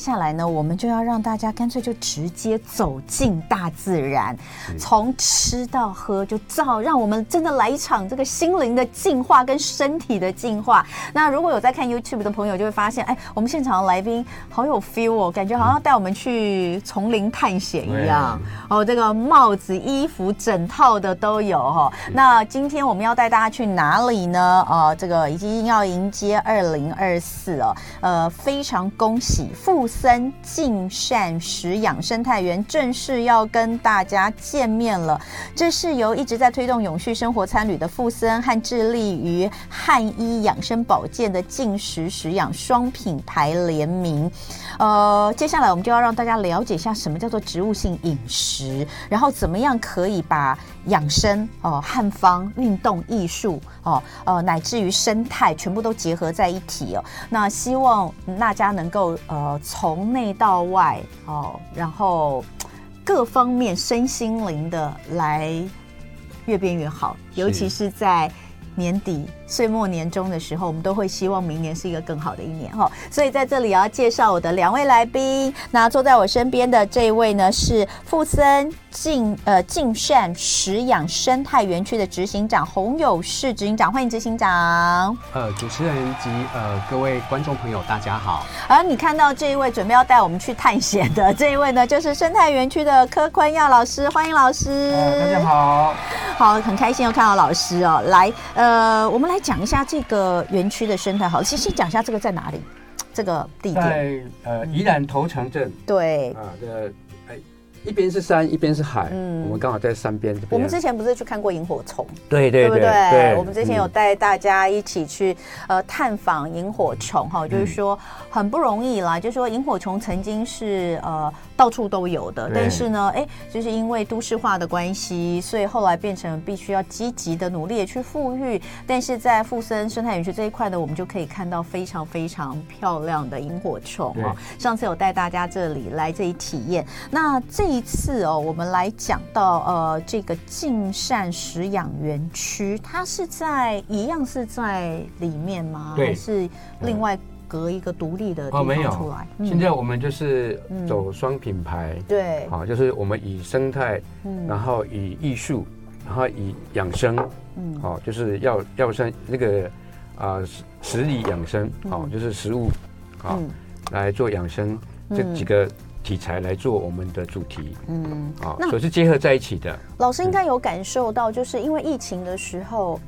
下来呢，我们就要让大家干脆就直接走进大自然，从吃到喝，就照让我们真的来一场这个心灵的净化跟身体的净化。那如果有在看 YouTube 的朋友，就会发现，哎，我们现场的来宾好有 feel 哦，感觉好像带我们去丛林探险一样。哦，这个帽子、衣服整套的都有哈。那今天我们要带大家去哪里呢？呃，这个已经要迎接二零二四哦，呃，非常恭喜富森净善食养生态园正式要跟大家见面了。这是由一直在推动永续生活餐旅的富森和致力于汉医养生保健的净食食养双品牌联名。呃，接下来我们就要让大家了解一下什么叫做植物性饮食，然后怎么样可以把养生哦、汉方、运动、艺术哦、呃，乃至于生态全部都结合在一起哦。那希望大家能够呃从内到外哦，然后各方面身心灵的来越变越好，尤其是在年底。岁末年终的时候，我们都会希望明年是一个更好的一年哈。所以在这里要介绍我的两位来宾。那坐在我身边的这一位呢，是富森净呃净善食养生态园区的执行长洪友适执行长，欢迎执行长。呃，主持人及呃各位观众朋友，大家好。而你看到这一位准备要带我们去探险的这一位呢，就是生态园区的柯坤耀老师，欢迎老师。呃，大家好。好，很开心又看到老师哦。来，呃，我们来。讲一下这个园区的生态，好，先先讲一下这个在哪里，这个地点在呃宜兰头城镇，对啊这个。一边是山，一边是海。嗯，我们刚好在山边。我们之前不是去看过萤火虫？对对对，对不对？对我们之前有带大家一起去呃探访萤火虫哈，就是说很不容易啦。就是说萤火虫曾经是呃到处都有的，但是呢，哎，就是因为都市化的关系，所以后来变成必须要积极的努力去富裕。但是在富森生态园区这一块呢，我们就可以看到非常非常漂亮的萤火虫哦。上次有带大家这里来这里体验，那这。第一次哦，我们来讲到呃，这个净善食养园区，它是在一样是在里面吗？对，还是另外隔一个独立的地方出来？哦，没有。现在我们就是走双品牌，嗯，对，好，就是我们以生态，嗯，然后以艺术，然后以养生，嗯，好，就是要要生那个啊食食里养生，好，就是食物，好，来做养生。这几个。题材来做我们的主题，嗯，啊，所以是结合在一起的。老师应该有感受到，就是因为疫情的时候，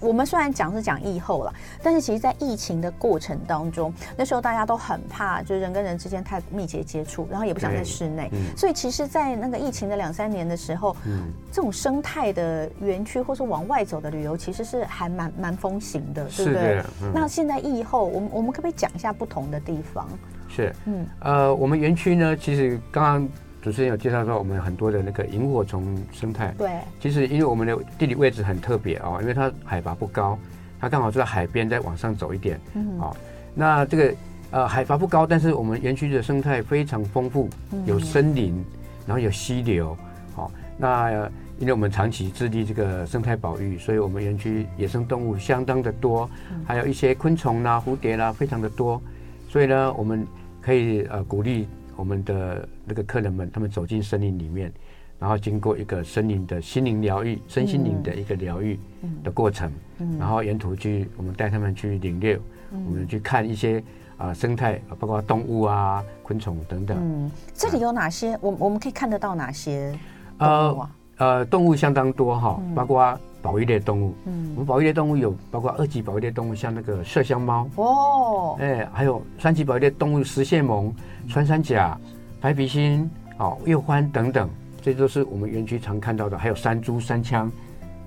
我们虽然讲是讲疫后了，但是其实，在疫情的过程当中，那时候大家都很怕，就是人跟人之间太密切接触，然后也不想在室内，所以其实，在那个疫情的两三年的时候，嗯，这种生态的园区或是往外走的旅游，其实是还蛮蛮风行的，对不对？那现在疫后，我们我们可不可以讲一下不同的地方？是，嗯，呃，我们园区呢，其实刚刚主持人有介绍说，我们很多的那个萤火虫生态。对，其实因为我们的地理位置很特别哦，因为它海拔不高，它刚好就在海边，再往上走一点，嗯，哦，那这个呃海拔不高，但是我们园区的生态非常丰富，有森林，然后有溪流，好，那因为我们长期致力这个生态保育，所以我们园区野生动物相当的多，还有一些昆虫啦、蝴蝶啦，非常的多，所以呢，我们。可以呃鼓励我们的那个客人们，他们走进森林里面，然后经过一个森林的心灵疗愈、身心灵的一个疗愈的过程，然后沿途去我们带他们去领略，我们去看一些啊生态，包括动物啊、昆虫等等。嗯，这里有哪些？我我们可以看得到哪些动物啊？呃呃，动物相当多哈，包括。保育类动物，嗯，我们保育类动物有包括二级保育类动物，像那个麝香猫，哦，哎，还有三级保育类动物，石蟹獴、穿山甲、白鼻心、哦，鼬獾等等，这都是我们园区常看到的。还有山猪、山枪，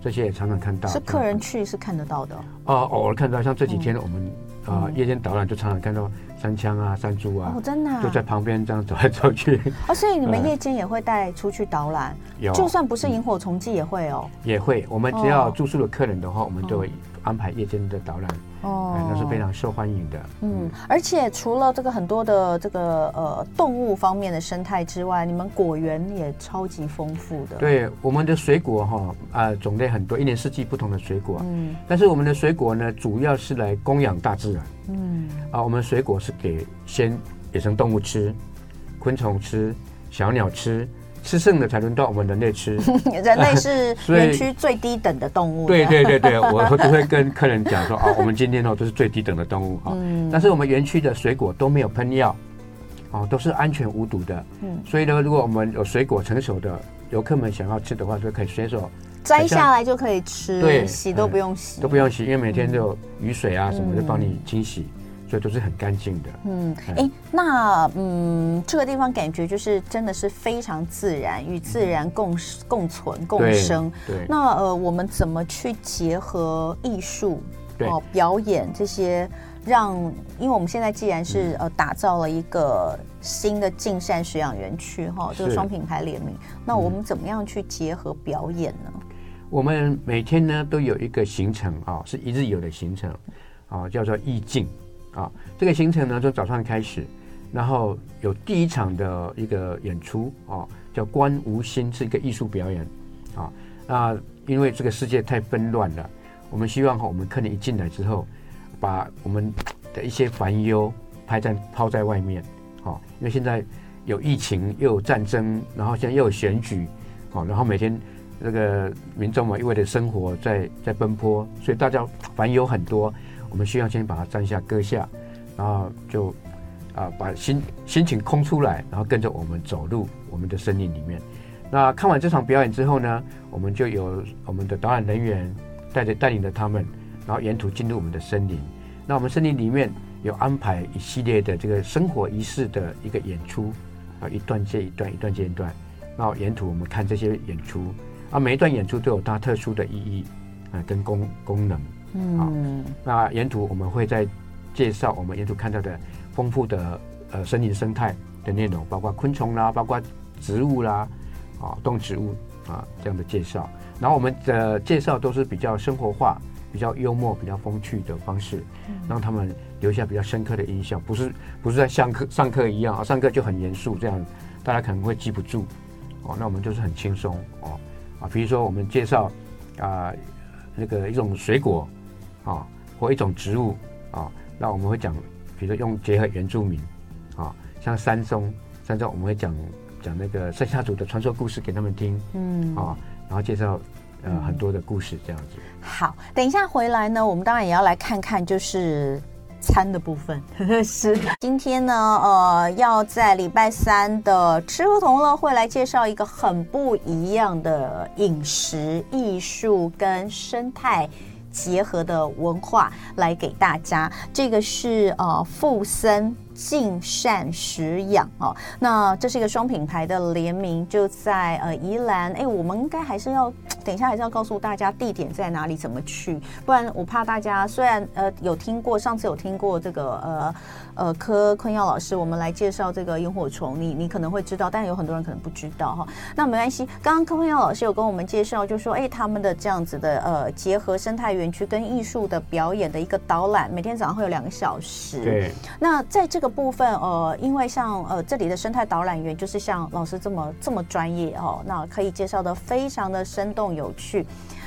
这些也常常看到。是客人去是看得到的。哦，偶尔看到，像这几天我们啊、嗯呃、夜间导览就常常看到。山枪啊，山猪啊，哦，真的，就在旁边这样走来走去。哦，所以你们夜间也会带出去导览？有，就算不是萤火虫季也会哦。也会，我们只要住宿的客人的话，我们都会安排夜间的导览。哦，那是非常受欢迎的。嗯，而且除了这个很多的这个呃动物方面的生态之外，你们果园也超级丰富的。对，我们的水果哈啊种类很多，一年四季不同的水果。嗯，但是我们的水果呢，主要是来供养大自然。嗯，啊，我们水果是给先野生动物吃，昆虫吃，小鸟吃。吃剩的才轮到我们人类吃，人类是 园区最低等的动物。对对对对，我都会跟客人讲说啊，我们今天哦都是最低等的动物啊。嗯。但是我们园区的水果都没有喷药，哦，都是安全无毒的。嗯。所以呢，如果我们有水果成熟的，游客们想要吃的话，就可以随手摘下来就可以吃，对，洗都不用洗，都不用洗，因为每天都有雨水啊什么就帮你清洗。所以都是很干净的。嗯，哎、欸，那嗯，这个地方感觉就是真的是非常自然，与自然共共存共生。对。对那呃，我们怎么去结合艺术、哦表演这些，让因为我们现在既然是呃打造了一个新的净善食养园区哈，这个双品牌联名，那我们怎么样去结合表演呢？我们每天呢都有一个行程啊，是一日游的行程啊，叫做意境。啊，这个行程呢，从早上开始，然后有第一场的一个演出啊，叫《观无心》，是一个艺术表演啊。那因为这个世界太纷乱了，我们希望哈，我们客人一进来之后，把我们的一些烦忧拍在抛在外面啊。因为现在有疫情，又有战争，然后现在又有选举啊，然后每天这个民众嘛，因为的生活在在奔波，所以大家烦忧很多。我们需要先把它站下搁下，然后就啊把心心情空出来，然后跟着我们走入我们的森林里面。那看完这场表演之后呢，我们就有我们的导览人员带着带领着他们，然后沿途进入我们的森林。那我们森林里面有安排一系列的这个生活仪式的一个演出啊，一段接一段，一段接一段。那沿途我们看这些演出啊，每一段演出都有它特殊的意义啊，跟功功能。嗯，好，那沿途我们会在介绍我们沿途看到的丰富的呃森林生态的内容，包括昆虫啦，包括植物啦，啊动植物啊这样的介绍。然后我们的介绍都是比较生活化、比较幽默、比较风趣的方式，让他们留下比较深刻的印象。不是不是在上课上课一样啊，上课就很严肃，这样大家可能会记不住。哦，那我们就是很轻松哦啊，比如说我们介绍啊那个一种水果。啊，或一种植物啊，那我们会讲，比如说用结合原住民啊，像山松，山松我们会讲讲那个山下族的传说故事给他们听，嗯啊，然后介绍呃很多的故事这样子。好，等一下回来呢，我们当然也要来看看就是餐的部分。是今天呢，呃，要在礼拜三的吃喝同乐会来介绍一个很不一样的饮食艺术跟生态。结合的文化来给大家，这个是呃富森净善食养哦，那这是一个双品牌的联名，就在呃宜兰，哎，我们应该还是要等一下还是要告诉大家地点在哪里，怎么去，不然我怕大家虽然呃有听过上次有听过这个呃。呃，柯坤耀老师，我们来介绍这个萤火虫，你你可能会知道，但是有很多人可能不知道哈。那没关系，刚刚柯坤耀老师有跟我们介绍，就说，哎，他们的这样子的呃，结合生态园区跟艺术的表演的一个导览，每天早上会有两个小时。对。那在这个部分，呃，因为像呃这里的生态导览员就是像老师这么这么专业哦，那可以介绍的非常的生动有趣。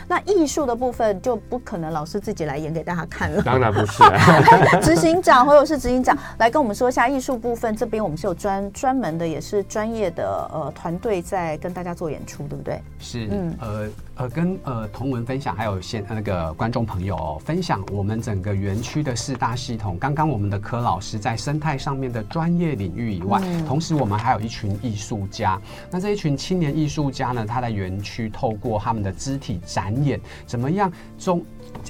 那艺术的部分就不可能老师自己来演给大家看了，当然不是、啊。执行长或者是执行长来跟我们说一下艺术部分，这边我们是有专专门的，也是专业的呃团队在跟大家做演出，对不对？是，嗯，呃呃，跟呃同文分享，还有现那个观众朋友、哦、分享我们整个园区的四大系统。刚刚我们的柯老师在生态上面的专业领域以外，嗯、同时我们还有一群艺术家。那这一群青年艺术家呢，他在园区透过他们的肢体展演，怎么样中？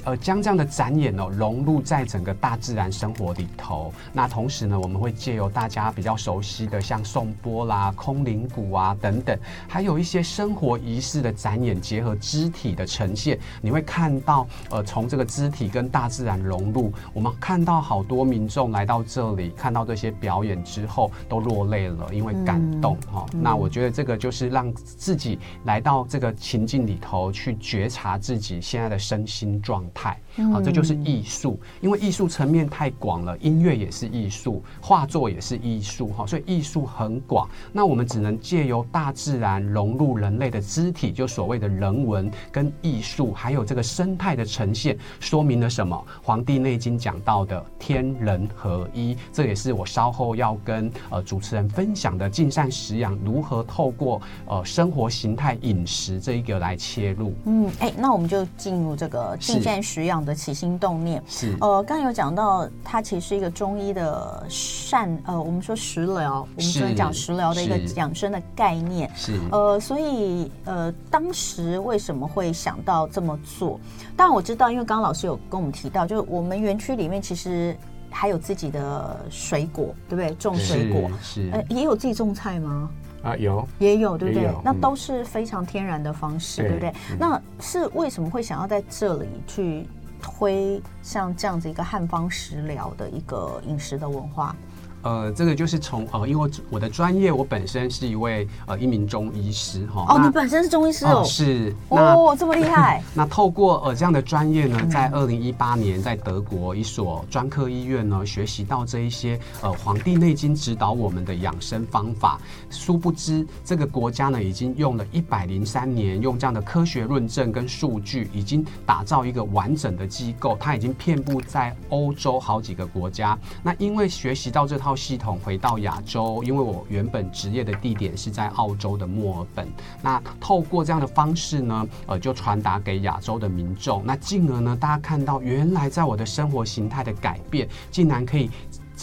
呃，将这样的展演哦融入在整个大自然生活里头。那同时呢，我们会借由大家比较熟悉的，像颂钵啦、空灵鼓啊等等，还有一些生活仪式的展演，结合肢体的呈现。你会看到，呃，从这个肢体跟大自然融入，我们看到好多民众来到这里，看到这些表演之后都落泪了，因为感动哈。嗯哦，那我觉得这个就是让自己来到这个情境里头去觉察自己现在的身心状态。好，这就是艺术，因为艺术层面太广了，音乐也是艺术，画作也是艺术，哈，所以艺术很广。那我们只能借由大自然融入人类的肢体，就所谓的人文跟艺术，还有这个生态的呈现，说明了什么？《黄帝内经》讲到的天人合一，这也是我稍后要跟呃主持人分享的尽善食养如何透过呃生活形态饮食这一个来切入。嗯，哎、欸，那我们就进入这个尽善食养的起心动念是呃，刚刚有讲到，它其实是一个中医的善呃，我们说食疗，我们昨天讲食疗的一个养生的概念是呃，所以呃，当时为什么会想到这么做？当然我知道，因为刚刚老师有跟我们提到，就是我们园区里面其实还有自己的水果，对不对？种水果是，是呃，也有自己种菜吗？啊，有也有，对不对？那都是非常天然的方式，对，对不对？嗯、那是为什么会想要在这里去推像这样子一个汉方食疗的一个饮食的文化？呃，这个就是从呃，因为我的专业，我本身是一位呃一名中医师哈。哦，你本身是中医师哦？是哦，这么厉害。那透过呃这样的专业呢，在二零一八年在德国一所专科医院呢，学习到这一些呃《黄帝内经》指导我们的养生方法。殊不知，这个国家呢，已经用了一百零三年，用这样的科学论证跟数据，已经打造一个完整的机构，它已经遍布在欧洲好几个国家。那因为学习到这套。系统回到亚洲，因为我原本职业的地点是在澳洲的墨尔本。那透过这样的方式呢，呃，就传达给亚洲的民众。那进而呢，大家看到原来在我的生活形态的改变，竟然可以。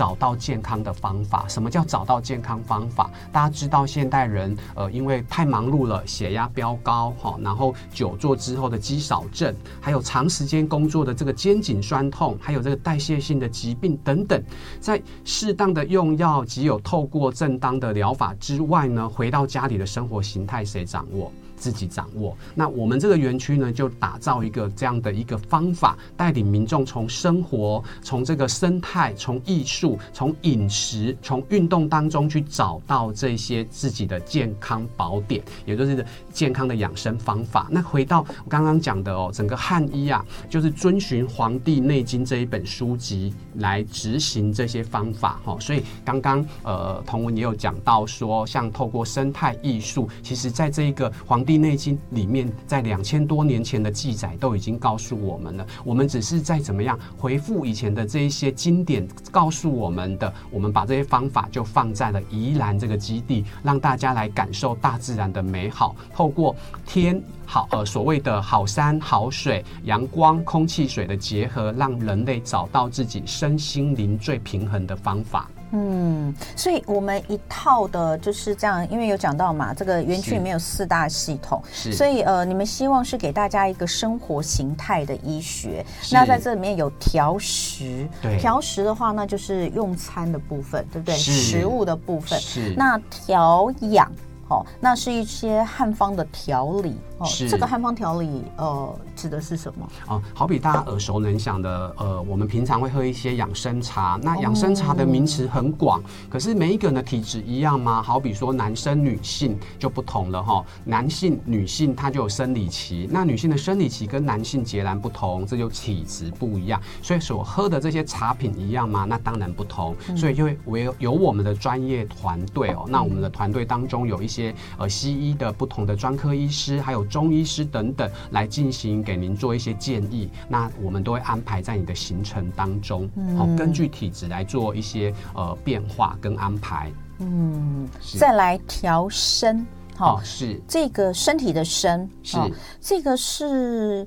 找到健康的方法。什么叫找到健康方法？大家知道现代人呃，因为太忙碌了，血压飙高哈，然后久坐之后的肌少症，还有长时间工作的这个肩颈酸痛，还有这个代谢性的疾病等等，在适当的用药及有透过正当的疗法之外呢，回到家里的生活形态谁掌握？自己掌握。那我们这个园区呢，就打造一个这样的一个方法，带领民众从生活、从这个生态、从艺术、从饮食、从运动当中去找到这些自己的健康宝典，也就是健康的养生方法。那回到我刚刚讲的哦，整个汉医啊，就是遵循《黄帝内经》这一本书籍来执行这些方法哈。所以刚刚呃，彤雯也有讲到说，像透过生态艺术，其实在这一个黄。《黄帝内经》里面在两千多年前的记载都已经告诉我们了，我们只是在怎么样回复以前的这一些经典告诉我们的，我们把这些方法就放在了宜兰这个基地，让大家来感受大自然的美好，透过天好呃所谓的好山好水、阳光、空气、水的结合，让人类找到自己身心灵最平衡的方法。嗯，所以我们一套的就是这样，因为有讲到嘛，这个园区里面有四大系统，是，所以呃，你们希望是给大家一个生活形态的医学。那在这里面有调食，对，调食的话，那就是用餐的部分，对不对？食物的部分。是。那调养。哦，那是一些汉方的调理哦。这个汉方调理，呃，指的是什么？啊，好比大家耳熟能详的，呃，我们平常会喝一些养生茶。那养生茶的名词很广，可是每一个人的体质一样吗？好比说男生女性就不同了哈。男性、女性它就有生理期，那女性的生理期跟男性截然不同，这就体质不一样。所以所喝的这些茶品一样吗？那当然不同。所以就会有有我们的专业团队哦。那我们的团队当中有一。些呃西医的不同的专科医师，还有中医师等等，来进行给您做一些建议。那我们都会安排在你的行程当中，好、嗯，根据体质来做一些呃变化跟安排。嗯，再来调身，好、哦，是这个身体的身，是、哦、这个是。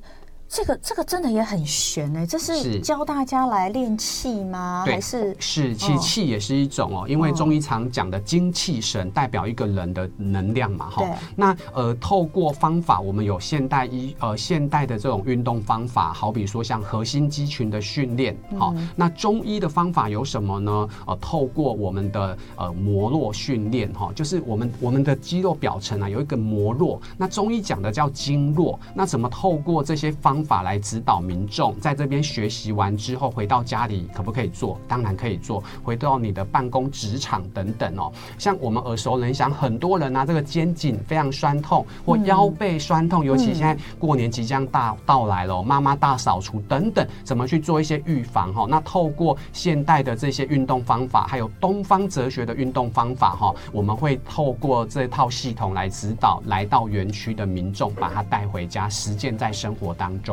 这个这个真的也很悬哎，这是教大家来练气吗？还是是其实气也是一种哦，因为中医常讲的精气神代表一个人的能量嘛哈。那呃，透过方法，我们有现代医呃现代的这种运动方法，好比说像核心肌群的训练，好。那中医的方法有什么呢？呃，透过我们的呃膜络训练哈，就是我们我们的肌肉表层啊有一个膜络，那中医讲的叫经络。那怎么透过这些方方法来指导民众，在这边学习完之后回到家里可不可以做？当然可以做。回到你的办公职场等等哦，像我们耳熟能详，很多人啊这个肩颈非常酸痛或腰背酸痛，尤其现在过年即将大到来了，妈妈大扫除等等，怎么去做一些预防哈？那透过现代的这些运动方法，还有东方哲学的运动方法哈，我们会透过这套系统来指导来到园区的民众，把它带回家实践在生活当中。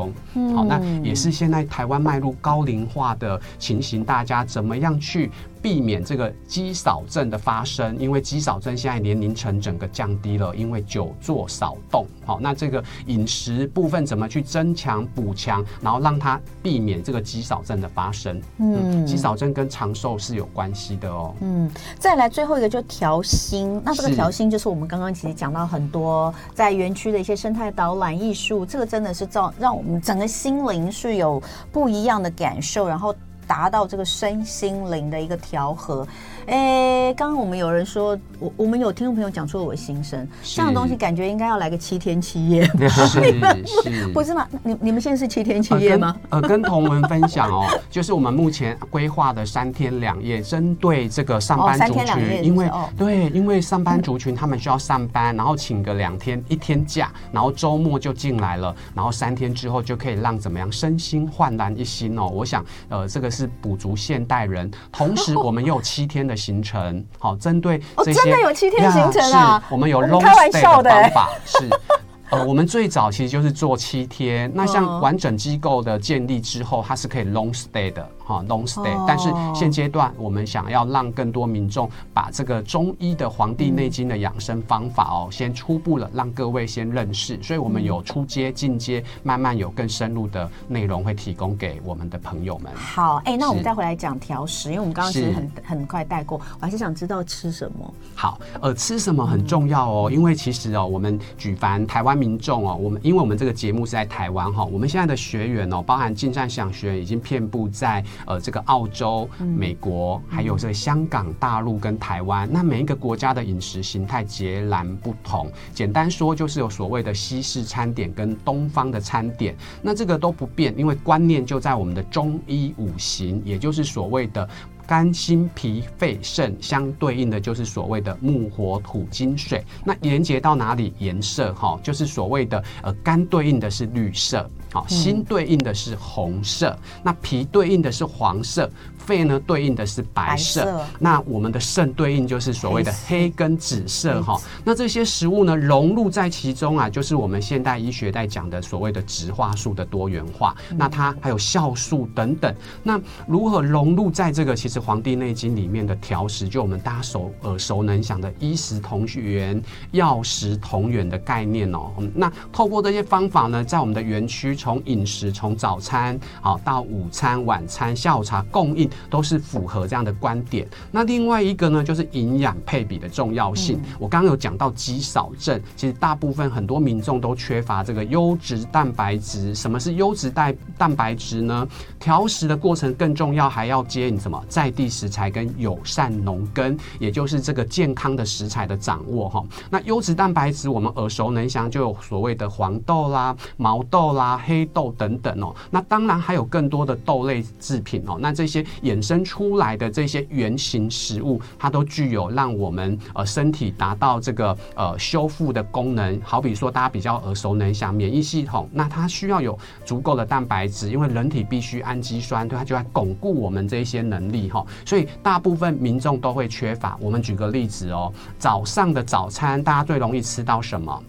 好，那也是现在台湾迈入高龄化的情形，大家怎么样去避免这个肌少症的发生，因为肌少症现在年龄层整个降低了，因为久坐少动。好，那这个饮食部分怎么去增强补强，然后让它避免这个肌少症的发生？嗯，肌少症跟长寿是有关系的哦。嗯，再来最后一个就调心，那这个调心就是我们刚刚其实讲到很多在园区的一些生态导览艺术，这个真的是造让我们整个心灵是有不一样的感受，然后。达到这个身心灵的一个调和。哎，刚刚我们有人说，我我们有听众朋友讲出了我的心声，这样的东西感觉应该要来个七天七夜，不是吗？你你们现在是七天七夜吗？呃，呃，跟同文分享哦，就是我们目前规划的三天两夜，针对这个上班族群，哦、因为、哦、对，因为上班族群他们需要上班，然后请个两天一天假，然后周末就进来了，然后三天之后就可以让怎么样身心焕然一新哦。我想，呃，这个是补足现代人，同时我们又有七天的行程，好，针对这些、哦、真的有七天行程啊！我们有 long stay 的方法是。呃，我们最早其实就是做七天。那像完整机构的建立之后，它是可以 long stay 的哈，long stay。但是现阶段我们想要让更多民众把这个中医的《黄帝内经》的养生方法哦，先初步的让各位先认识。所以我们有初阶、进阶，慢慢有更深入的内容会提供给我们的朋友们。好，哎、欸，那我们再回来讲调食，因为我们刚刚其实很很快带过，我还是想知道吃什么。好，呃，吃什么很重要哦，因为其实哦，我们举凡台湾。民众哦，我们因为我们这个节目是在台湾哈，我们现在的学员哦，包含进站想学员已经遍布在呃这个澳洲、美国，还有这个香港、大陆跟台湾。那每一个国家的饮食形态截然不同，简单说就是有所谓的西式餐点跟东方的餐点，那这个都不变，因为观念就在我们的中医五行，也就是所谓的。肝、心、脾、肺、肾相对应的就是所谓的木、火、土、金、水。那连接到哪里？颜色哈，就是所谓的呃，肝对应的是绿色，好，心对应的是红色，那脾对应的是黄色。肺呢，对应的是白色，白色，那我们的肾对应就是所谓的黑跟紫色哈。那这些食物呢，融入在其中啊，就是我们现代医学在讲的所谓的植化素的多元化。嗯、那它还有酵素等等。那如何融入在这个其实《黄帝内经》里面的调食，就我们大家熟耳熟能详的医食同源、药食同源的概念哦。那透过这些方法呢，在我们的园区，从饮食从早餐好到午餐、晚餐、下午茶供应。都是符合这样的观点。那另外一个呢，就是营养配比的重要性。嗯、我刚刚有讲到肌少症，其实大部分很多民众都缺乏这个优质蛋白质。什么是优质蛋蛋白质呢？调食的过程更重要，还要接你什么在地食材跟友善农耕，也就是这个健康的食材的掌握哈。那优质蛋白质我们耳熟能详，就有所谓的黄豆啦、毛豆啦、黑豆等等哦。那当然还有更多的豆类制品哦。那这些衍生出来的这些原型食物，它都具有让我们呃身体达到这个呃修复的功能。好比说，大家比较耳熟能详，免疫系统，那它需要有足够的蛋白质，因为人体必须氨基酸，对它就要巩固我们这些能力哈。所以大部分民众都会缺乏。我们举个例子哦，早上的早餐，大家最容易吃到什么？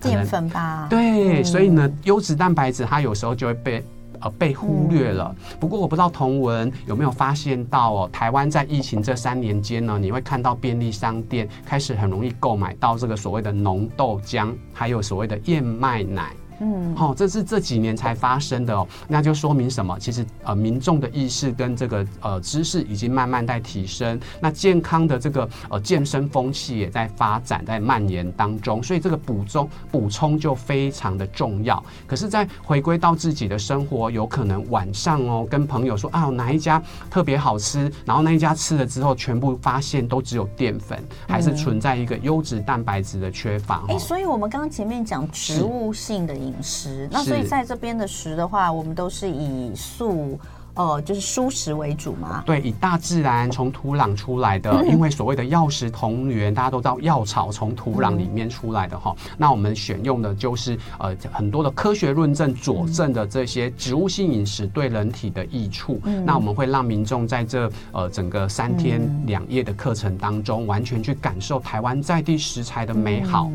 淀粉吧。对，所以呢，优质蛋白质它有时候就会被。呃，被忽略了。不过我不知道同文有没有发现到哦，台湾在疫情这三年间呢，你会看到便利商店开始很容易购买到这个所谓的浓豆浆，还有所谓的燕麦奶。嗯，好，这是这几年才发生的哦，那就说明什么？其实呃，民众的意识跟这个呃知识已经慢慢在提升，那健康的这个呃健身风气也在发展，在蔓延当中，所以这个补充补充就非常的重要。可是，在回归到自己的生活，有可能晚上哦，跟朋友说啊，哪一家特别好吃，然后那一家吃了之后，全部发现都只有淀粉，还是存在一个优质蛋白质的缺乏。哎、嗯欸，所以我们刚刚前面讲植物性的。饮食。那所以在这边的食的话，我们都是以素。呃，就是蔬食为主嘛。对，以大自然从土壤出来的，嗯、因为所谓的药食同源，大家都知道药草从土壤里面出来的哈、嗯。那我们选用的就是呃很多的科学论证佐证的这些植物性饮食对人体的益处。嗯、那我们会让民众在这呃整个三天两夜的课程当中，完全去感受台湾在地食材的美好。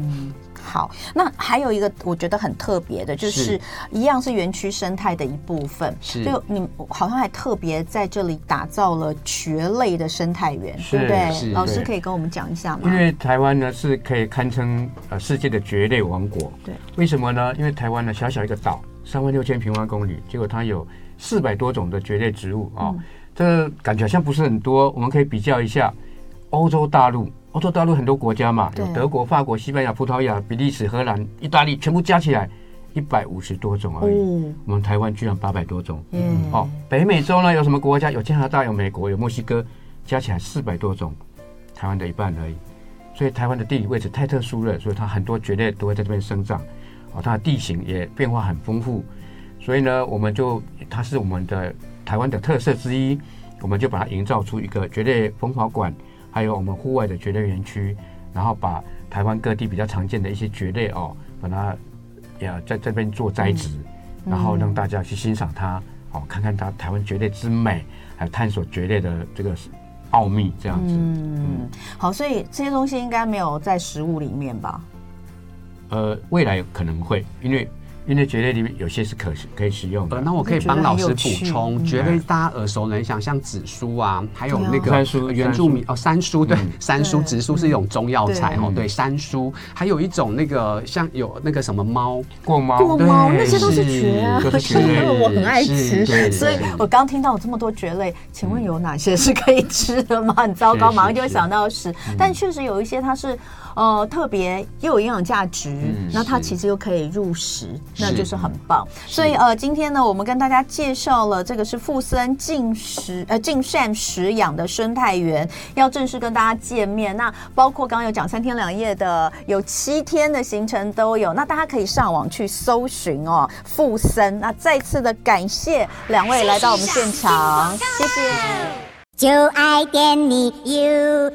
嗯好，那还有一个我觉得很特别的，就是一样是园区生态的一部分。是，就你好像还特别在这里打造了蕨类的生态园，对不对？老师可以跟我们讲一下吗？因为台湾呢是可以堪称呃世界的蕨类王国。对，为什么呢？因为台湾呢小小一个岛，三万六千平方公里，结果它有四百多种的蕨类植物啊、哦嗯，这感觉好像不是很多。我们可以比较一下欧洲大陆。欧洲大陆很多国家嘛，有德国、法国、西班牙、葡萄牙、比利时、荷兰、意大利，全部加起来一百五十多种而已。嗯、我们台湾居然八百多种。嗯，哦，北美洲呢有什么国家？有加拿大、有美国、有墨西哥，加起来四百多种，台湾的一半而已。所以台湾的地理位置太特殊了，所以它很多蕨类都会在这边生长。哦，它的地形也变化很丰富，所以呢，我们就它是我们的台湾的特色之一，我们就把它营造出一个蕨类风华馆。还有我们户外的蕨类园区，然后把台湾各地比较常见的一些蕨类哦，把它也在这边做栽植，嗯，然后让大家去欣赏它，哦，看看它台湾蕨类之美，还有探索蕨类的这个奥秘，这样子。嗯，嗯好，所以这些东西应该没有在食物里面吧？呃，未来可能会，因为。因为蕨类里面有些是可可以食用的，呃，那我可以帮老师补充，蕨类大家耳熟能详，像紫苏啊，还有那个原住民哦，山苏对，山苏紫苏是一种中药材哦，对，山苏。还有一种那个像有那个什么猫。过猫。过猫，那些都是蕨啊，是 因为我很爱吃，所以我刚听到有这么多蕨类，请问有哪些是可以吃的吗？很糟糕，马上就会想到是，但确实有一些它是。呃，特别又有营养价值，嗯，那它其实又可以入食，那就是很棒。所以呃，今天呢，我们跟大家介绍了这个是富森净食呃净善食养的生态园，要正式跟大家见面。那包括刚刚有讲三天两夜的，有七天的行程都有。那大家可以上网去搜寻哦，富森。那再次的感谢两位来到我们现场，谢谢。就爱点你 UFO。